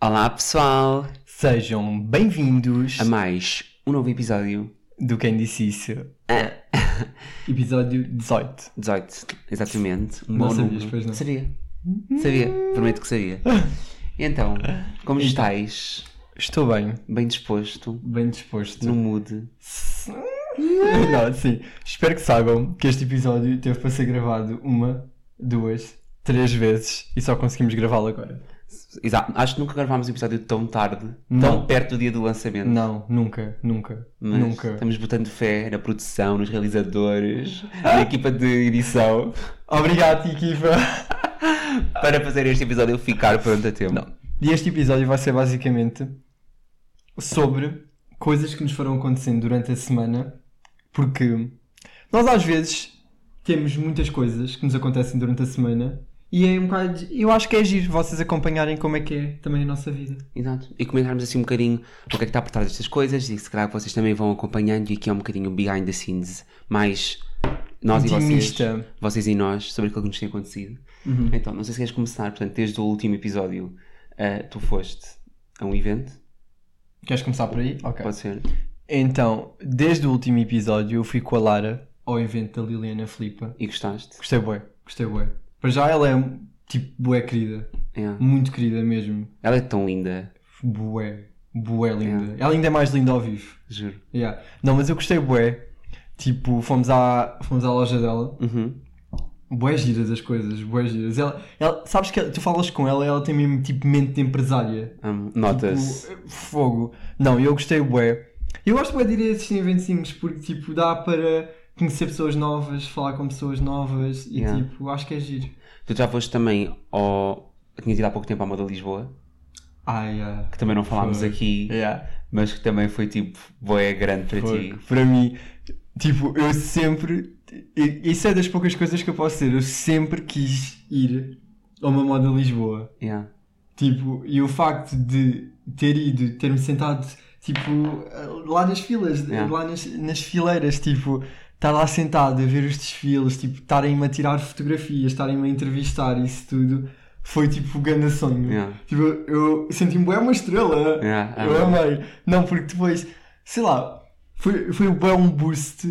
Olá pessoal, Sejam bem-vindos a mais um novo episódio. do Quem Disse Isso. Episódio 18. 18, exatamente. Um Não bom sabias, número. pois não? Sabia, sabia, prometo que sabia. Então, como estás? Estou bem, Bem disposto? bem disposto. No mood? Não, sim. Espero que saibam que este episódio teve para ser gravado uma, duas, três vezes e só conseguimos gravá-lo agora. Exato, acho que nunca gravámos um episódio tão tarde, Não. tão perto do dia do lançamento. Não, nunca, nunca, Mas nunca. Estamos botando fé na produção, nos realizadores, na equipa de edição, Obrigado, equipa. para fazer este episódio ficar pronto a tempo. Não. E este episódio vai ser basicamente sobre coisas que nos foram acontecendo durante a semana, porque nós às vezes temos muitas coisas que nos acontecem durante a semana e é um bocado. Eu acho que é giro vocês acompanharem como é que é também a nossa vida. Exato. E comentarmos assim um bocadinho o que é que está por trás destas coisas e se calhar vocês também vão acompanhando e aqui é um bocadinho behind the scenes, mais nós e vocês, Intimista. vocês e nós, sobre aquilo que nos tem acontecido. Uhum. Então, não sei se queres começar, portanto, desde o último episódio, eh, tu foste a um evento, Queres começar por aí? Ok. pode ser? Então, desde o último episódio eu fui com a Lara ao evento da Liliana Flipa. E gostaste? Gostei bué, gostei bué. Para já ela é tipo bué querida, É. muito querida mesmo. Ela é tão linda, Bué, bué linda. Ela ainda é mais linda ao vivo. juro. Yeah. Não, mas eu gostei bué. Tipo, fomos à, fomos à loja dela. Uhum. Bué giras as coisas, bué giras. Ela, ela, sabes que tu falas com ela ela tem mesmo tipo mente de empresária. Amo. Nota-se. Tipo, fogo. Não, eu gostei bué. Eu gosto bué de ir a esses eventinhos porque tipo dá para conhecer pessoas novas, falar com pessoas novas e Yeah. tipo, acho que é giro. Tu já foste também ao. Tinhas ido há pouco tempo à Moda Lisboa, Ai, yeah. que também não falámos Foi. aqui, Yeah. mas que também foi tipo, boé grande para Foi. ti. Para mim, tipo, eu sempre. Isso é das poucas coisas que eu posso ser. Eu sempre quis ir a uma moda Lisboa. Yeah. Tipo, e o facto de ter ido, ter-me sentado, tipo, lá nas filas, Yeah. lá nas, nas fileiras, tipo, estar lá sentado a ver os desfiles, tipo, estarem-me a tirar fotografias, estarem-me a entrevistar, isso tudo, foi tipo o grande sonho. Yeah. Tipo, eu senti-me bem uma estrela. Yeah, eu amo. amei. Não, porque depois, sei lá, foi, foi bem um boost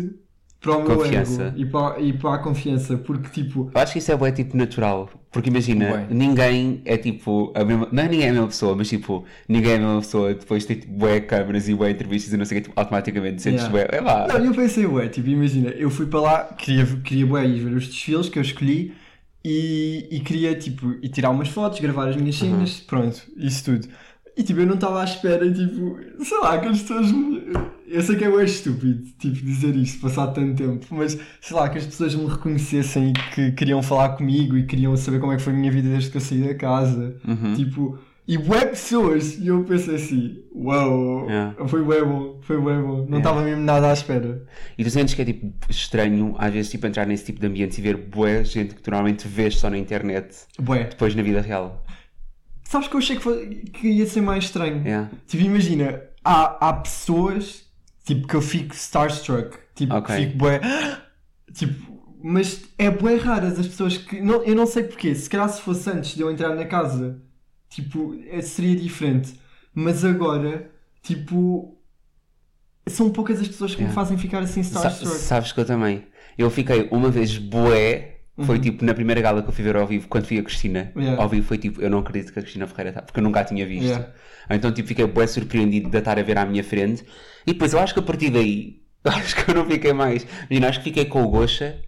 para o meu Confiança. ego e para, e para a confiança, porque tipo, Eu acho que isso é bué tipo natural. Porque imagina, Bué. ninguém é tipo a mesma. Não é ninguém é a mesma pessoa, mas tipo, ninguém é a mesma pessoa depois de ter tipo, bué câmaras e bué entrevistas e não sei o que, tipo, automaticamente sentes Yeah. bué. É lá. Não, eu pensei, ué, tipo, imagina, eu fui para lá, queria, queria bué, ir ver os desfiles que eu escolhi e, e queria, tipo, ir tirar umas fotos, gravar as minhas cenas, pronto, isso tudo. E, tipo, eu não estava à espera, tipo, sei lá, que as pessoas me... Eu sei que é estúpido, tipo, dizer isto, passar tanto tempo, mas, sei lá, que as pessoas me reconhecessem e que queriam falar comigo e queriam saber como é que foi a minha vida desde que eu saí da casa. Uhum. Tipo, e bué pessoas, e eu pensei assim, uau, Yeah. foi bué bom, foi bué bom, não Yeah. estava mesmo nada à espera. E tu sentes que é tipo estranho, às vezes, tipo, entrar nesse tipo de ambientes e ver bué gente que tu normalmente vês só na internet, Bué. depois na vida real. Sabes que eu achei que, foi- que ia ser mais estranho? Yeah. Tipo, imagina, há, há pessoas, tipo, que eu fico starstruck, tipo, Ok. que fico bué, tipo, mas é bué raras as pessoas que, não, eu não sei porquê, se calhar se fosse antes de eu entrar na casa, tipo, é- seria diferente, mas agora, tipo, são poucas as pessoas que me Yeah. fazem ficar assim Sa- starstruck. sabes que eu também. Eu fiquei uma vez bué. Foi Uhum. tipo na primeira gala que eu fui ver ao vivo, quando vi a Cristina. Yeah. Ao vivo foi tipo, eu não acredito que a Cristina Ferreira está, porque eu nunca a tinha visto. Yeah. Então tipo, fiquei bué surpreendido de estar a ver à minha frente. E depois eu acho que a partir daí, acho que eu não fiquei mais. Imagina, acho que fiquei com o Gosha.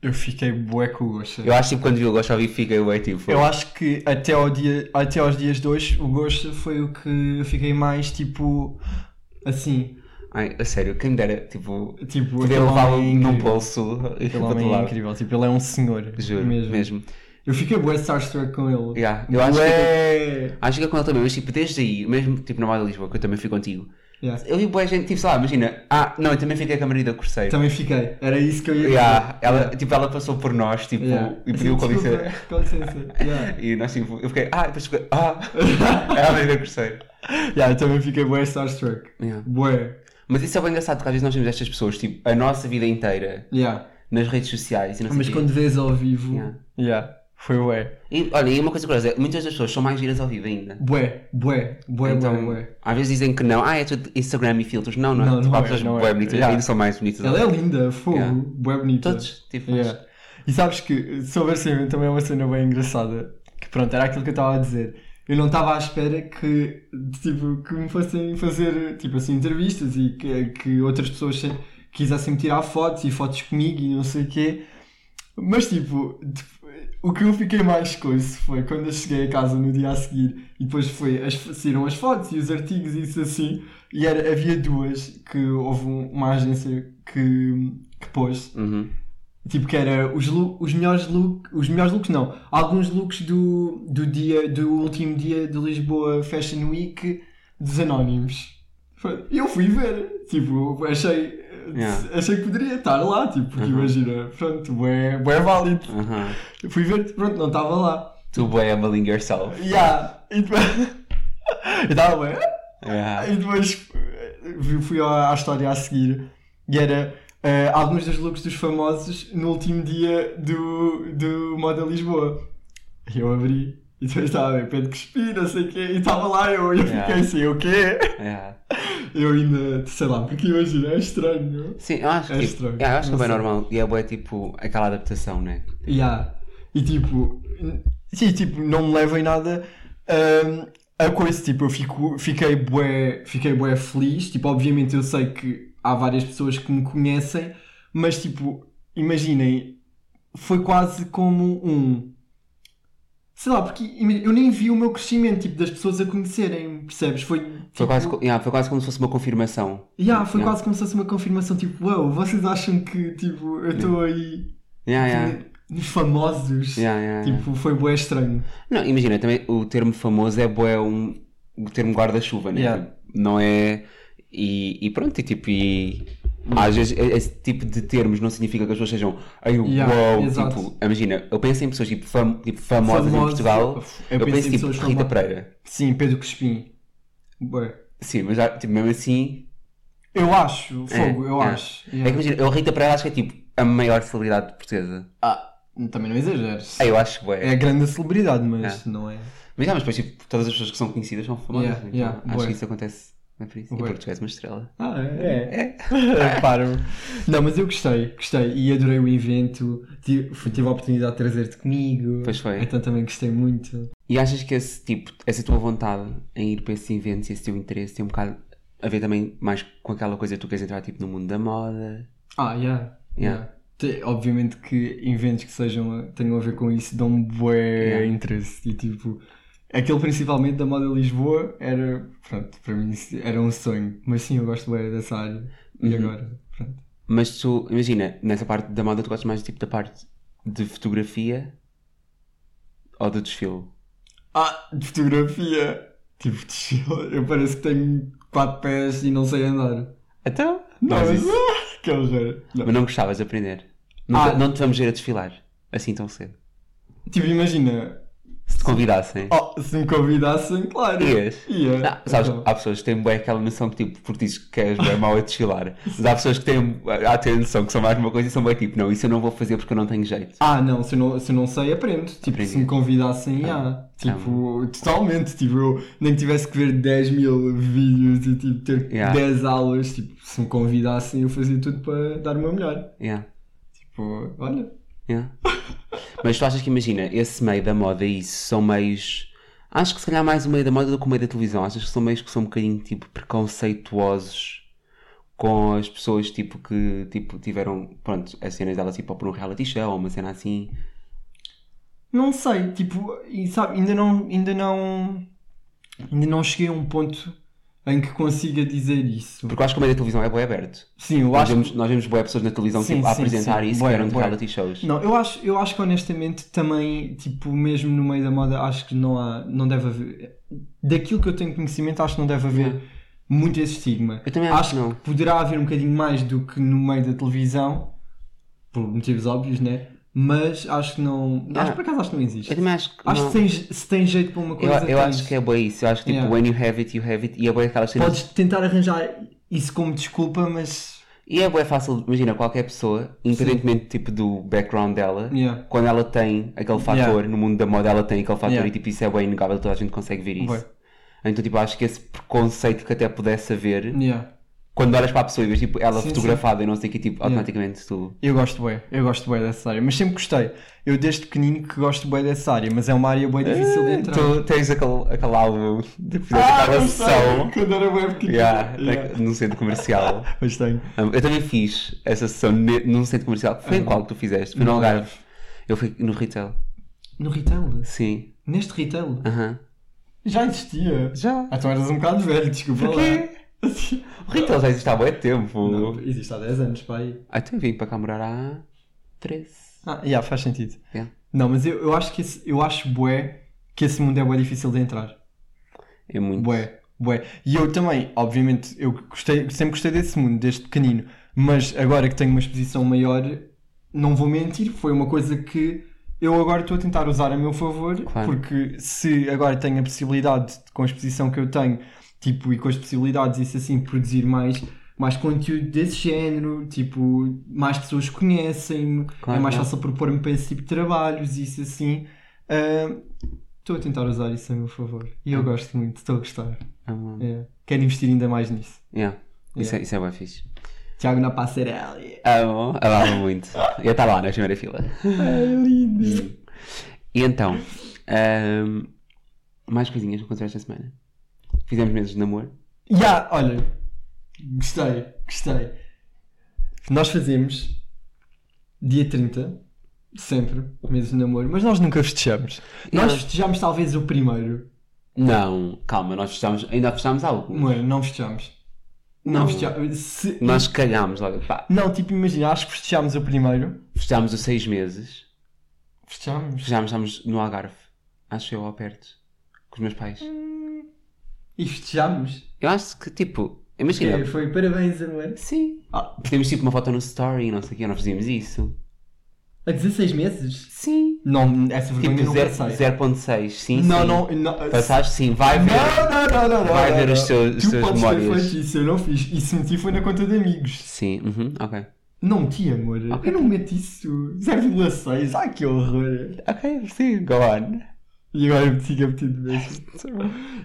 Eu fiquei bué com o Gosha. Eu acho que tipo, quando vi o Gosha ao vivo fiquei bué tipo. Eu acho que até, ao dia, até aos dias de hoje o Gosha foi o que eu fiquei mais tipo assim. Ai, a sério, quem dera, tipo, Tipo, poder levá-lo é num bolso e Aquele para homem é incrível, tipo, ele é um senhor. Juro, mesmo. mesmo. Eu fiquei bué starstruck com ele. Yeah, eu acho que, acho que é com ele também, mas tipo, desde aí, mesmo tipo na Moda Lisboa, que eu também fui contigo, Yeah. eu vi boa gente, tipo, sei lá, imagina, ah, não, eu também fiquei com a Marida Corseiro. Também fiquei, era isso que eu ia dizer. Yeah, ela, Yeah. tipo, ela passou por nós, tipo, e pediu com licença. Com licença. Yeah. E nós, tipo, eu fiquei, ah, depois fiquei, ah, é a Marida Corseiro. Yeah, eu também fiquei bué starstruck. Yeah. Bué. Mas isso é bem engraçado, porque às vezes nós temos estas pessoas, tipo, a nossa vida inteira, Yeah. nas redes sociais e não sei Mas quê. quando vês ao vivo. Yeah. Yeah. Foi bué. E, olha, e uma coisa curiosa, muitas das pessoas são mais giras ao vivo ainda. Bué, bué, bué, então, bué, bué. às vezes dizem que não, ah, é tudo Instagram e filtros. Não, não, Não, é. Tipo, não há é, pessoas não é. bué bonitas, Yeah. ainda são mais bonitas. Ela é linda, fogo, Yeah. bué bonita. Todos, tipo, Yeah. E sabes que sobre a cena também é uma cena bem engraçada. Que pronto, era aquilo que eu estava a dizer. Eu não estava à espera que, tipo, que me fossem fazer tipo assim, entrevistas e que, que outras pessoas se- quisessem me tirar fotos e fotos comigo e não sei o quê. Mas tipo, o que eu fiquei mais coisa foi quando eu cheguei a casa no dia a seguir e depois foi as, saíram as fotos e os artigos e isso assim. E era, havia duas que houve um- uma agência que, que pôs. Uhum. Tipo que era os, os melhores looks, os melhores looks não, alguns looks do, do dia, do último dia de Lisboa Fashion Week dos Anónimos. Eu fui ver, tipo, achei, Yeah. achei que poderia estar lá, tipo, porque Uhum. imagina, pronto, é, é válido. Eu fui ver, pronto, não estava lá. Tu bué humbling yourself. Yeah. E depois, eu estava bem, Yeah. e depois fui à, à história a seguir e era eh, alguns dos looks dos famosos no último dia do, do Moda Lisboa. E eu abri e depois estava a ver Pedro Crespi, não sei o quê, e estava lá eu, e eu Yeah. fiquei assim, o quê? Yeah. Eu ainda, sei lá, porque imagina, é estranho. não? Sim, eu acho que, É tipo, estranho. yeah, eu acho que é bem normal. E é bué tipo aquela adaptação, né? Yeah. E tipo, sim, tipo, não me levem nada hum, a coisa, tipo, eu fico, fiquei bué, fiquei bué feliz, tipo, obviamente eu sei que há várias pessoas que me conhecem, mas tipo, imaginem, foi quase como um, sei lá, porque eu nem vi o meu crescimento, tipo, das pessoas a conhecerem, percebes? Foi, Foi, tipo, quase, co- yeah, foi quase como se fosse uma confirmação. yeah, foi Yeah. quase como se fosse uma confirmação, tipo, uau, vocês acham que, tipo, eu estou aí, Yeah, tipo, nos famosos? Tipo, foi bué estranho. Não, imagina, também o termo famoso é bué um, o termo guarda-chuva, né? Tipo, não é. E, e pronto, e tipo, e. Às vezes esse tipo de termos não significa que as pessoas sejam ai, Yeah, uau, exato. tipo, imagina, eu penso em pessoas tipo, fam- tipo, famosas em Famosos, Portugal, eu eu, penso penso em tipo Rita famosas. Pereira. Sim, Pedro Crespim. Bué. Sim, mas já, tipo, mesmo assim, Eu acho, fogo, eu é. acho. é Yeah. que imagina, eu Rita Pereira acho que é tipo a maior celebridade portuguesa. Ah, também não exageres. Ah, eu acho bué. É a grande celebridade, mas não é. Mas, já, mas depois tipo, todas as pessoas que são conhecidas são famosas. Yeah, então, acho que isso acontece. É por isso. E Bué. porque tu és uma estrela. Ah, é. é. Paro. Não, mas eu gostei, gostei e adorei o evento. Tive, tive a oportunidade de trazer-te comigo. Pois foi. Então também gostei muito. E achas que esse tipo, essa tua vontade em ir para esses eventos e esse teu interesse tem um bocado a ver também mais com aquela coisa que tu queres entrar tipo no mundo da moda? Ah, yeah. Yeah. yeah. Te- Obviamente que eventos que sejam, tenham a ver com isso dão-me bué Yeah. interesse. E tipo, aquele principalmente da moda Lisboa era, pronto, para mim era um sonho. Mas sim, eu gosto bué dessa área. E Uhum. agora, pronto. Mas tu, imagina, nessa parte da moda tu gostas mais tipo da parte de fotografia ou do desfile? Ah, de fotografia. Tipo, de- eu pareço que tenho quatro pés e não sei andar. Então? Não, Mas isso- que horror. Não. Mas não gostavas de aprender? Não, Ah. não te vamos ver a desfilar assim tão cedo. Tipo, imagina, Se te convidassem. oh, se me convidassem, claro. Ias? Ia. Não, sabes, Então. há pessoas que têm bem aquela noção que tipo, porque dizes que és bem mau a desfilar. Mas há pessoas que têm, há ter noção que são mais uma coisa e são bem tipo, não, isso eu não vou fazer porque eu não tenho jeito. Ah, não, se eu não, se eu não sei, aprendo. Tipo, Aprendi. se me convidassem, Ah. Tipo, totalmente. Tipo, eu nem tivesse que ver 10 mil vídeos e tipo, ter Yeah. 10 aulas. Tipo, se me convidassem, eu fazia tudo para dar o meu melhor. Yeah. Tipo, olha. Yeah. Mas tu achas que imagina, esse meio da moda e isso são meios. Acho que se calhar mais o meio da moda do que o meio da televisão. Achas que são meios que são um bocadinho tipo preconceituosos com as pessoas tipo que tipo, tiveram pronto, as cenas delas tipo por um reality show ou uma cena assim. Não sei, tipo, e sabe, ainda não, ainda não, ainda não cheguei a um ponto em que consiga dizer isso. Porque eu acho que o meio da televisão é bem aberto. Sim, eu Nós acho vemos, nós vemos boas pessoas na televisão Sim, tipo, a sim, apresentar sim. isso Bué, que eram de bué. reality shows. Não, eu acho, eu acho que honestamente também, tipo, mesmo no meio da moda, acho que não há, não deve haver, daquilo que eu tenho conhecimento, acho que não deve haver muito esse estigma. Eu também acho que não. poderá haver um bocadinho mais do que no meio da televisão, por motivos óbvios, né? Mas acho que não, acho que por acaso acho que não existe. Eu também acho que. Acho não. que tem, se tem jeito para uma eu, coisa, eu tens. acho que é bem isso. Eu acho que tipo, Yeah. when you have it, you have it. E é bem aquelas cenas. Podes tentar arranjar isso como desculpa, mas E é bem fácil, imagina, qualquer pessoa, independentemente tipo, do background dela, Yeah. quando ela tem aquele fator, Yeah. no mundo da moda ela tem aquele fator e tipo, isso é bem inegável, toda a gente consegue ver isso. Então tipo, acho que esse preconceito que até pudesse haver. Quando olhas para a pessoa e vês tipo, ela Sim, fotografada e não sei o que, tipo, automaticamente tu... Eu gosto bem, eu gosto bem dessa área, mas sempre gostei. Eu desde pequenino que gosto bem dessa área, mas é uma área bem difícil de entrar. Tu tens aquele, aquele álbum de fazer aquela eu sei, sessão quando era bem pequenino. yeah, Yeah. na- num centro comercial. Mas tenho. Um, Eu também fiz essa sessão num centro comercial. Foi em qual que tu fizeste? Foi no No Algarve. Eu fui no retail. No retail? Sim. Neste retail? Aham. Já existia. Já. Ah, tu eras um bocado velho, desculpa Porquê? lá. O retail já existe há muito tempo. Não, existe há 10 anos, pai. Ah, então vim para cá morar há 13. Ah, yeah, faz sentido. Yeah. Não, mas eu, eu acho que esse, eu acho bué que esse mundo é bué difícil de entrar. É muito. Bué, bué. E eu também, obviamente, eu gostei, sempre gostei desse mundo, desde pequenino. Mas agora que tenho uma exposição maior, não vou mentir, foi uma coisa que eu agora estou a tentar usar a meu favor, Claro. porque se agora tenho a possibilidade, com a exposição que eu tenho, tipo, e com as possibilidades, isso assim, produzir mais, mais conteúdo desse género, tipo, mais pessoas conhecem-me, Claro, é mais fácil propor-me para esse tipo de trabalhos, isso assim. ah, Estou a tentar usar isso a meu favor. E eu gosto muito, estou a gostar. Ah, É. Quero investir ainda mais nisso. yeah. Isso, Yeah. é, isso é bem fixe. Tiago na passarela. Amo, amava muito. Ia estar lá na primeira fila. É lindo. E então, ahm, mais coisinhas que encontrei esta semana. Fizemos meses de namoro. Já, olha. Gostei, gostei. Nós fazemos dia 30, sempre, meses de namoro, mas nós nunca festejamos. Nós Yeah. festejamos talvez o primeiro. Não, calma, nós festámos, ainda festámos algo. Mano, não festejamos. Não, Não. festejamos. Se- Nós cagámos logo. Pá, Não, tipo, imagina, acho que festejamos o primeiro. festámos os seis meses. Festejamos. Festámos, estávamos no Algarve. Acho eu, ao perto. Com os meus pais. E festejamos. Eu acho que, tipo, imagina. foi parabéns, amor. Sim. Ah, Temos tipo uma foto no story, não sei o que, nós fazíamos isso. a 16 meses? Sim. Não, essa vergonha Tipo não zero- passei. 0.6, sim, Não, sim. não, não. Passaste sim, vai ver. Não, não, não, não, não. Vai não, ver não. os teus- os tu teus podes memórias. ter feito isso, eu não fiz. E se meti foi na conta de amigos. Sim, uhum, ok. Não meti, amor. Ok. Eu não meto isso. 0,6. Ai, que horror. Ok, sim, go on. E agora eu meti que eu meti de vez.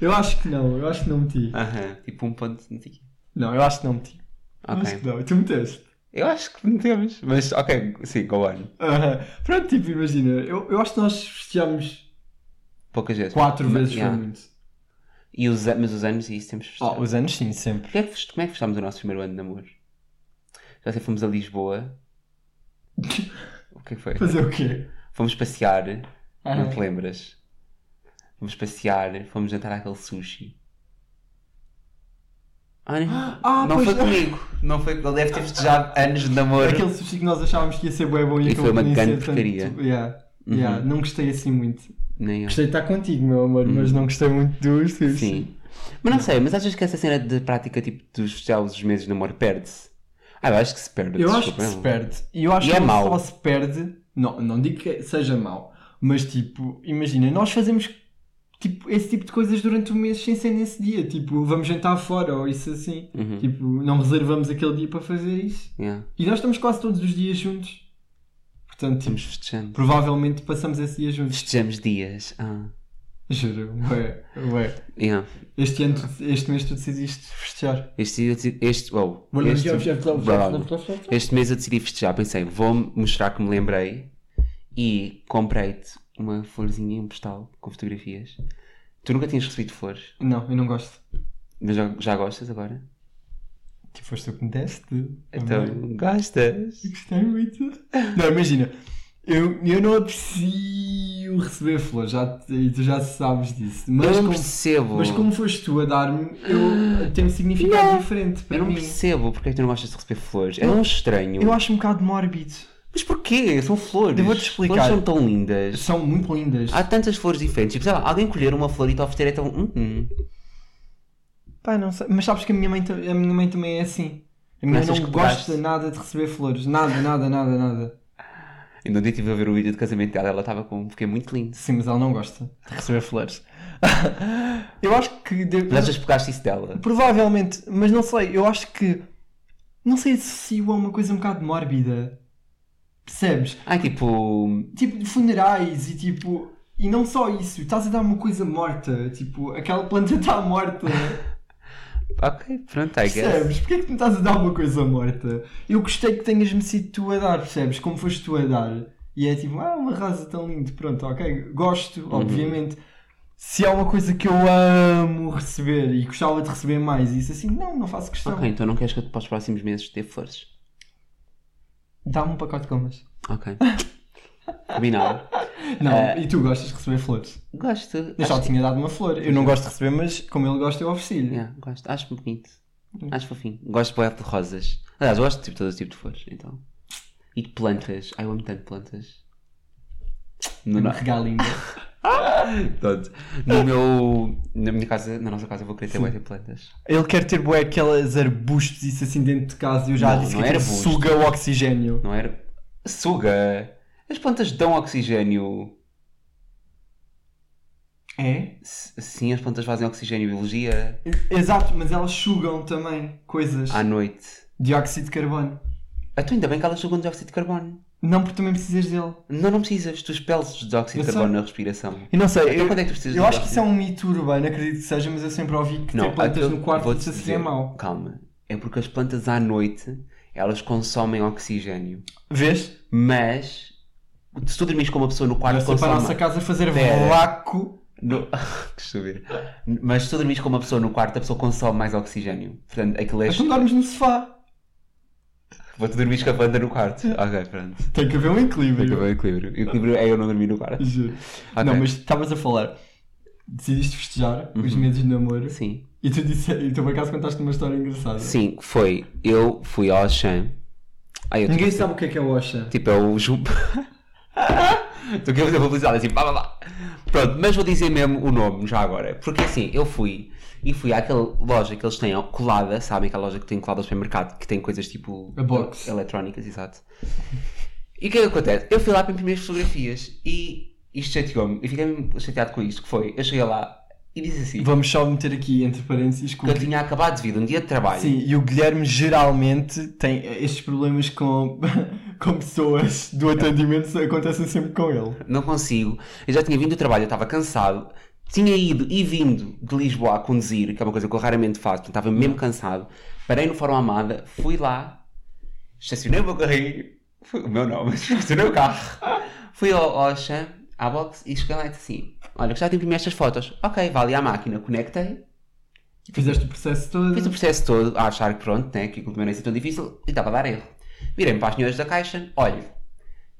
Eu acho que não, eu acho que não meti. Aham, tipo um ponto, não quê. Não, eu acho que não meti. Acho Ok. que não. Tu meteste. Eu acho que metemos, mas ok, sim, go on. Aham. Pronto, tipo, imagina. Eu, eu acho que nós festejamos Poucas vezes. 4 Mas- vezes, yeah. foi muito. E os, an- mas os anos e isso temos Ah, festejado. os anos sim, sempre. Como é, que, como é que festámos o nosso primeiro ano de namoro? Já sei, fomos a Lisboa. O que é que foi? Fazer o quê? Fomos passear, não te lembras? Fomos passear, fomos jantar àquele sushi. Ah, não, Ah, não foi não. comigo. Não foi, ele deve ter festejado anos de namoro. Aquele sushi que nós achávamos que ia ser bué bom e, E foi uma grande ser tanto. porcaria. Yeah. Uhum. Yeah. Não gostei assim muito. Nem eu. Gostei de estar contigo, meu amor, mas não gostei muito do sushi. Uhum. Sim. Mas não sei, mas achas que essa cena de prática tipo dos festejados dos meses de namoro perde-se? Ah, eu acho que se perde. Eu acho que se perde. E eu acho E que é não mau. só se perde. Não, não digo que seja mau. Mas tipo, imagina, nós fazemos tipo, esse tipo de coisas durante o mês sem ser nesse dia. Tipo, vamos jantar fora ou isso assim. Uhum. Tipo, não reservamos aquele dia para fazer isso. Yeah. E nós estamos quase todos os dias juntos. Portanto, tipo, Estamos festejando. provavelmente passamos esse dia juntos. Festejamos dias. Ah. Juro, ué, ué. Yeah. Este ano, este mês tu decidiste festejar. Este, este, oh, este, Este... este mês eu decidi festejar. Pensei, vou mostrar que me lembrei e comprei-te uma florzinha um postal com fotografias. Tu nunca tinhas recebido flores, Não, eu não gosto. mas já, já gostas agora? Tipo, foste tu que me deste. Então, gostas? Gostei muito. Não, imagina. Eu, eu não aprecio receber flores, já, e tu já sabes disso. Mas, eu não como, percebo. mas como foste tu a dar-me, eu tenho um significado Não. diferente para Eu não mim. percebo porque é que tu não gostas de receber flores. É Não. um estranho. Eu acho um bocado mórbido. Mas porquê? São flores. Eu vou-te explicar. Flores são tão lindas. São muito lindas. Há tantas flores diferentes. Tipo, sei lá, alguém colher uma flor e te oferecer é tão. Hum, hum. Pá, não sei. Mas sabes que a minha mãe, a minha mãe também é assim. A minha mãe não gosta nada de receber flores. Nada, nada, nada, nada. Ainda um dia estive a ver o vídeo de casamento dela, ela estava com. Fiquei muito lindo. Sim, mas ela não gosta de receber flores. eu acho que. de- Mas achas que pegaste isso dela? Provavelmente, mas não sei, eu acho que não sei, associo a uma coisa um bocado mórbida. Percebes? Ai, tipo. Tipo, de funerais e tipo. E não só isso, estás a dar uma coisa morta. Tipo, aquela planta está morta. Ok, pronto, I guess. Percebes? Porquê é que me estás a dar uma coisa morta? Eu gostei que tenhas-me sido tu a dar, percebes? Como foste tu a dar. E é tipo, ah, uma rosa tão linda. Pronto, ok, gosto, Uhum. obviamente. Se é uma coisa que eu amo receber e gostava de receber mais, isso assim, não, não faço questão. Ok, então não queres que eu para os próximos meses te dê flores? Dá-me um pacote de gomas. Ok. Combinado. Não, Eh, e tu gostas de receber flores? Gosto. Eu já Acho- tinha dado uma flor. Eu não gosto de receber, mas como ele gosta, eu ofereci-lhe. Yeah, gosto. Acho bonito. Hum. Acho fofinho. Gosto bué de rosas. Aliás, gosto de tipo, todo tipo de flores. Então. E de plantas. Ai, eu amo tanto plantas. No, Uma no, regalinha. Pronto. no meu. Na minha casa, na nossa casa, eu vou querer ter bué de plantas. Ele quer ter bué aquelas arbustos isso assim dentro de casa e eu já Não, disse não que é aquilo arbusto. suga o oxigênio. Não era? Suga! As plantas dão oxigênio. É? S- Sim, as plantas fazem oxigênio e biologia Exato, mas elas sugam também coisas. à noite. Dióxido de carbono. Então ainda bem que elas sugam dióxido de carbono. Não, porque também precisas dele. Não, não precisas. Tu expeles dióxido Eu de sei. carbono na respiração. E não sei, Então eu, quando é que tu precisas eu acho que isso é um mito urbano, acredito que seja, mas eu sempre ouvi que Não, ter plantas no quarto isso é mau. Calma. É porque as plantas à noite elas consomem oxigênio. Vês? Mas se tu dormires com uma pessoa no quarto Vai ser para a consome. nossa casa fazer Pera. vácuo. No... Mas se tu dormires com uma pessoa no quarto, a pessoa consome mais oxigênio. Portanto, aquilo é. Mas não dormes no sofá. Vou-te dormir com a banda no quarto. Ok, pronto. Tem que haver um Tem equilíbrio. que haver um equilíbrio. O equilíbrio é eu não dormir no quarto. Juro. Ok. Não, mas estavas a falar. Decidiste festejar os Uhum. meses de namoro Sim. e tu, disse, e tu por acaso contaste uma história engraçada. Sim, foi. Eu fui ao Auchan. Ai, Ninguém sabe o que é que é o Oxa. Tipo, é o Ju. Estou aqui a fazer publicidade assim, pá, pá, pá. Pronto, mas vou dizer mesmo o nome já agora. Porque assim, eu fui e fui àquela loja que eles têm colada, sabem? Aquela loja que tem colada ao supermercado, que tem coisas tipo. A box. Eletrónicas, exato. E o que é que acontece? Eu fui lá para imprimir as fotografias e isto chateou-me. Eu fiquei chateado com isto, que foi. Eu cheguei lá e disse assim. Vamos só meter aqui entre parênteses que Que eu tinha acabado de vir um dia de trabalho. Sim, e o Guilherme geralmente tem estes problemas com, com pessoas do atendimento, acontecem sempre com ele. não consigo. Eu já tinha vindo do trabalho, eu estava cansado. Tinha ido e vindo de Lisboa a conduzir, que é uma coisa que eu raramente faço, estava mesmo cansado. Parei no Fórum Amada, fui lá, estacionei o meu carrinho, o meu não, mas estacionei o carro, fui ao, Auchan, à box e cheguei lá e disse assim: Olha, gostava de imprimir estas fotos. Ok, vá ali à máquina, conectei, Fizeste o processo todo. fiz o processo todo a achar que pronto, né, que aquilo também não ia ser tão difícil e estava a dar erro. Virei-me para as senhoras da caixa, olha,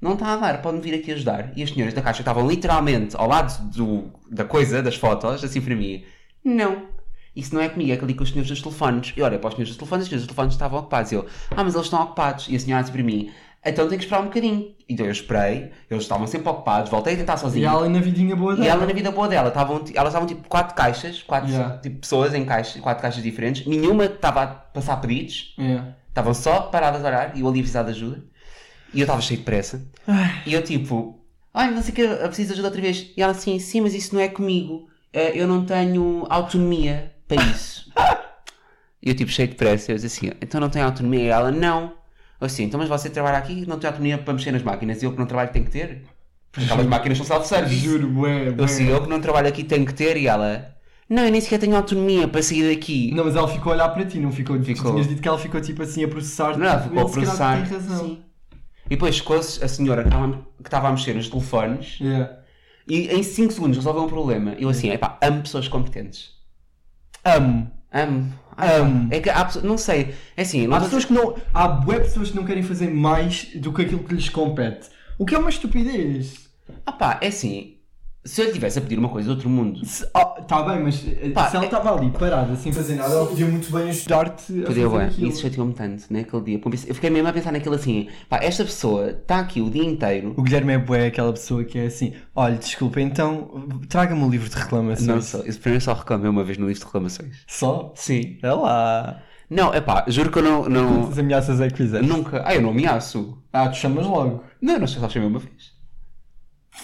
não está a dar, pode-me vir aqui ajudar. E as senhoras da caixa estavam literalmente ao lado do, da coisa, das fotos, assim para mim. Não. Isso não é comigo, é ali com os senhores dos telefones. E olha, para os senhores dos telefones, os senhores dos telefones estavam ocupados. E eu, ah, mas eles estão ocupados. E a senhora disse para mim, então tenho que esperar um bocadinho. Então eu esperei, eles estavam sempre ocupados, voltei a tentar E sozinho. ela na vidinha boa E dela. ela na vida boa dela, estavam, elas estavam tipo quatro caixas, quatro Yeah. tipo, pessoas em caixa, quatro caixas diferentes, nenhuma estava a passar pedidos, É. estavam só paradas a orar e eu ali a precisar de ajuda. E eu estava cheio de pressa. E eu tipo, olha, não sei o que, eu preciso de ajuda outra vez. E ela assim, sim, mas isso não é comigo. Eh, Eu não tenho autonomia para isso. E eu tipo, cheio de pressa, eu disse assim, então não tem autonomia? E ela, não. Assim, então mas você trabalha aqui e não tem autonomia para mexer nas máquinas e eu que não trabalho tenho que ter? Porque aquelas máquinas são self-service. Juro, bué, bué. Eu assim, eu que não trabalho aqui tenho que ter e ela. Não, eu nem sequer tenho autonomia para sair daqui. Não, mas ela ficou a olhar para ti, não ficou? Ficou. Tu tinhas dito que ela ficou tipo assim a processar. Não, ela tipo, ficou a ele se calhar processar. Tem razão. Sim. E depois chegou-se a senhora que estava, que estava a mexer nos telefones Yeah. e em 5 segundos resolveu um problema. Eu assim, epá, amo pessoas competentes. Amo. Amo. Amo. É que há pessoas, não sei, é assim, Há pessoas que não. Há bué pessoas que não querem fazer mais do que aquilo que lhes compete. O que é uma estupidez. Ah pá, é assim, se eu lhe tivesse a pedir uma coisa de outro mundo, Se, ah, tá bem, mas eh, Pá, se ela é- estava ali parada sem fazer nada, ela podia muito bem ajudar-te a podia fazer bem, aquilo. isso chateou-me tanto naquele dia. porque Eu fiquei mesmo a pensar naquilo assim, pá, esta pessoa está aqui o dia inteiro. O Guilherme é bué aquela pessoa que é assim: olha, desculpa, então traga-me o livro de reclamações. Não só, isso primeiro só reclamei uma vez no livro de reclamações. Só? Sim. É lá. Não, é pá, juro que eu não. não Quantas ameaças é que fizeste? nunca. Ah, eu não ameaço. Ah, tu chamas logo. Não, não sei, só chamei uma vez.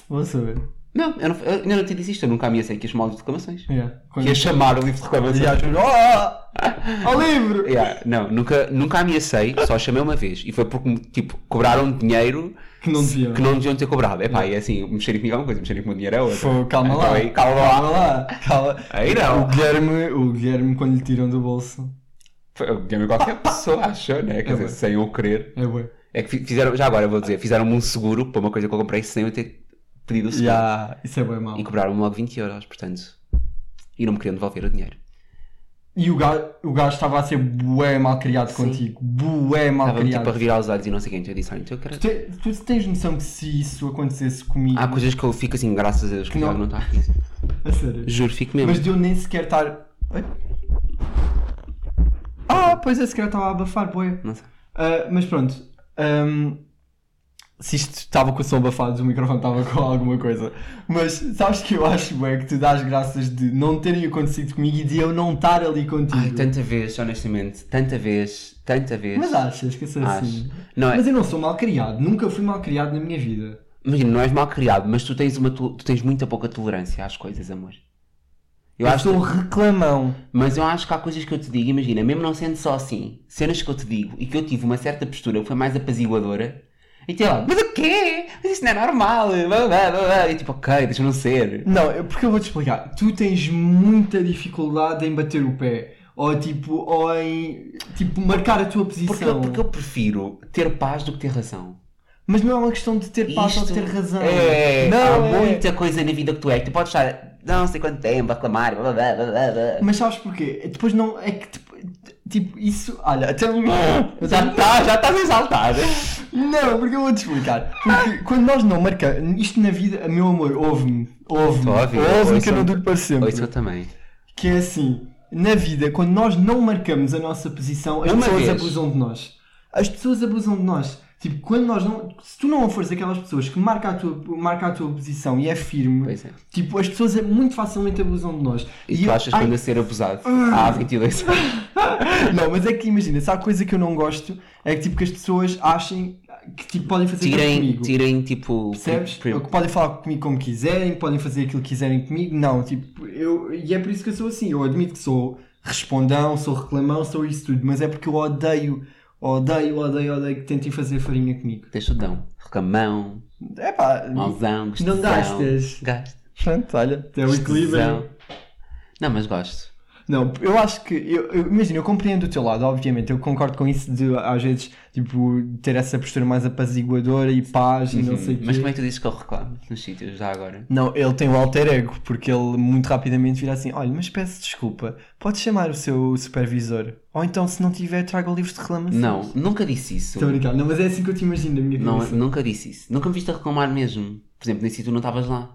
Vou saber. Não, eu, não, eu ainda não te disse isto, eu nunca ameacei que ia chamar o livro de reclamações. Yeah. Que ia chamar o livro de reclamações. E juro, oh, ao livro! Yeah, não, nunca, nunca ameacei, só chamei uma vez. E foi porque, tipo, cobraram dinheiro Que não deviam. que não deviam ter cobrado. Epá, e é assim, mexerem comigo é uma coisa, mexerem com o dinheiro é outra. Pô, calma Então lá. aí, calma lá. Calma lá. Calma. Aí não. O Guilherme, o Guilherme, quando lhe tiram do bolso. Foi o dinheiro de qualquer pessoa achou, né? Quer É dizer, bem. sem eu querer. É bué. É que fi- fizeram, já agora vou dizer, fizeram-me um seguro para uma coisa que eu comprei sem eu ter pedido o seguro. Yeah, isso é bem mau. E cobraram-me logo 20 euros, portanto. E não me queriam devolver o dinheiro. E o gajo, o gajo estava a ser bué mal criado Sim. contigo. Bué mal Estava-me tipo a criado. revirar os olhos e não sei quê. Então eu disse, olha, então eu quero. Tu, te- tu tens noção que se isso acontecesse comigo. Há coisas que eu fico assim, graças a Deus, que não- não está aqui. A sério. Juro, fico mesmo. Mas de eu nem sequer estar. Ah, pois é, sequer estava a abafar, bué. Não sei. Ah, mas pronto. ahm, se isto estava com o som abafado, o microfone estava com alguma coisa. Mas sabes que eu acho, é que tu dás graças de não terem acontecido comigo e de eu não estar ali contigo. Ai, tanta vez, honestamente, tanta vez, tanta vez. Mas achas que isso é assim? Acho. Não é- Mas eu não sou mal criado, nunca fui mal criado na minha vida. Imagina, não és mal criado, mas tu tens, uma, tu, tu tens muita pouca tolerância às coisas, amor. Eu Eu, acho sou que- reclamão. Mas eu acho que há coisas que eu te digo, imagina, mesmo não sendo só assim, cenas que eu te digo e que eu tive uma certa postura que foi mais apaziguadora, e lá, mas o quê? Mas isso não é normal, blá, blá, blá, blá. e tipo, ok, deixa não ser. Não, porque eu vou-te explicar. Tu tens muita dificuldade em bater o pé. Ou tipo, ou em tipo, marcar a tua Porque, posição. eu- porque eu prefiro ter paz do que ter razão. Mas não é uma questão de ter paz ou de Isto ter razão. É, não há é. muita coisa na vida que tu és. Tu podes estar não sei quanto tempo a reclamar, blá, blá, blá, blá, blá. Mas sabes porquê? Depois não. É que tipo, isso. Olha, até. já está, já estás a exaltar. Não, porque eu vou-te explicar. Porque quando nós não marcamos. Isto na vida, meu amor, ouve-me. Ouve-me. Ouve-me que eu não duro para sempre. Isso eu também. Que é assim. Na vida, quando nós não marcamos a nossa posição, as Uma pessoas vez. abusam de nós. As pessoas abusam de nós. Tipo, quando nós não. Se tu não fores aquelas pessoas que marcam a tua, marca a tua posição e é firme, é. tipo, as pessoas é- muito facilmente abusam de nós. E, tu eu- achas ai, anda a ser abusado há 22 anos? Não, mas é que imagina, se há coisa que eu não gosto, é que tipo que as pessoas achem que tipo, podem fazer aquilo Tirem, comigo. tirem tipo. Percebes? prim- Ou que podem falar comigo como quiserem, podem fazer aquilo que quiserem comigo. Não, tipo, eu. E é por isso que eu sou assim. Eu admito que sou respondão, sou reclamão, sou isso tudo, mas é porque eu odeio, odeio, odeio, odeio que tentem fazer farinha comigo. Tens tudão. Reclamão, É pá, mauzão, gostosão. não gastas. Gasto. Pronto, olha, é o equilíbrio. Gostosão. Não, mas gosto. Não, eu acho que. Eu, eu- imagina, eu compreendo o teu lado, obviamente. Eu concordo com isso de, às vezes, tipo, ter essa postura mais apaziguadora e paz e não sei o quê. Uhum. Mas como é que tu dizes que eu reclamo nos sítios já agora? Não, ele tem o alter ego, porque ele muito rapidamente vira assim: olha, mas peço desculpa, pode chamar o seu supervisor. Ou então, se não tiver, traga o livro de reclamações. Não, nunca disse isso. Estou a brincar, não, mas é assim que eu te imagino na minha Não, cabeça. nunca disse isso. Nunca me viste a reclamar mesmo. Por exemplo, nesse sítio não estavas lá.